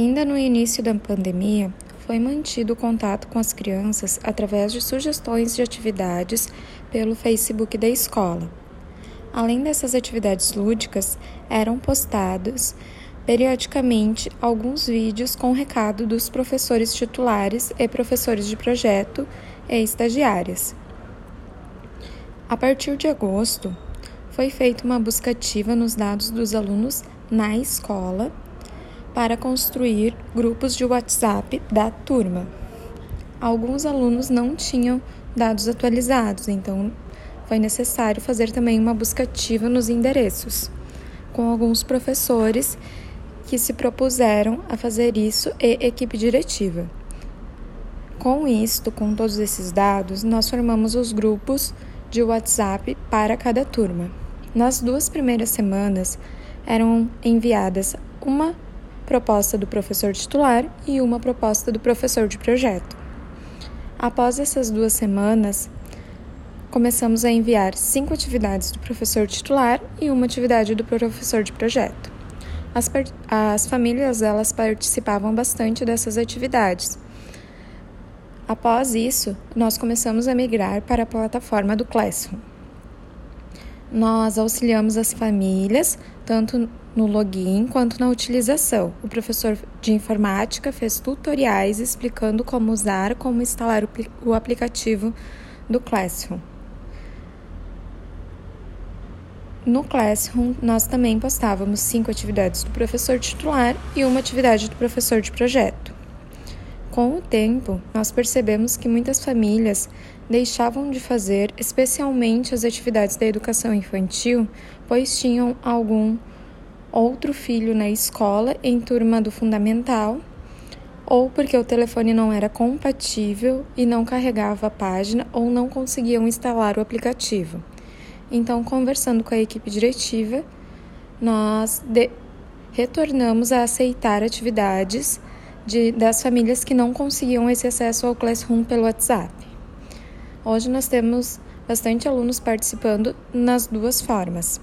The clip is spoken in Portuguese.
Ainda no início da pandemia, foi mantido contato com as crianças através de sugestões de atividades pelo Facebook da escola. Além dessas atividades lúdicas, eram postados periodicamente alguns vídeos com recado dos professores titulares e professores de projeto e estagiárias. A partir de agosto, foi feita uma busca ativa nos dados dos alunos na escola para construir grupos de WhatsApp da turma. Alguns alunos não tinham dados atualizados, então foi necessário fazer também uma busca ativa nos endereços, com alguns professores que se propuseram a fazer isso e equipe diretiva. Com isto, com todos esses dados, nós formamos os grupos de WhatsApp para cada turma. Nas duas primeiras semanas, eram enviadas uma proposta do professor titular e uma proposta do professor de projeto. Após essas duas semanas, começamos a enviar cinco atividades do professor titular e uma atividade do professor de projeto. As, as famílias elas participavam bastante dessas atividades. Após isso, nós começamos a migrar para a plataforma do Classroom. Nós auxiliamos as famílias tanto no login quanto na utilização. O professor de informática fez tutoriais explicando como usar, como instalar o aplicativo do Classroom. No Classroom, nós também postávamos cinco atividades do professor titular e uma atividade do professor de projeto. Com o tempo, nós percebemos que muitas famílias deixavam de fazer, especialmente as atividades da educação infantil, pois tinham algum outro filho na escola em turma do fundamental, ou porque o telefone não era compatível e não carregava a página ou não conseguiam instalar o aplicativo. Então, conversando com a equipe diretiva, nós retornamos a aceitar atividades de, das famílias que não conseguiam esse acesso ao Classroom pelo WhatsApp. Hoje nós temos bastante alunos participando nas duas formas.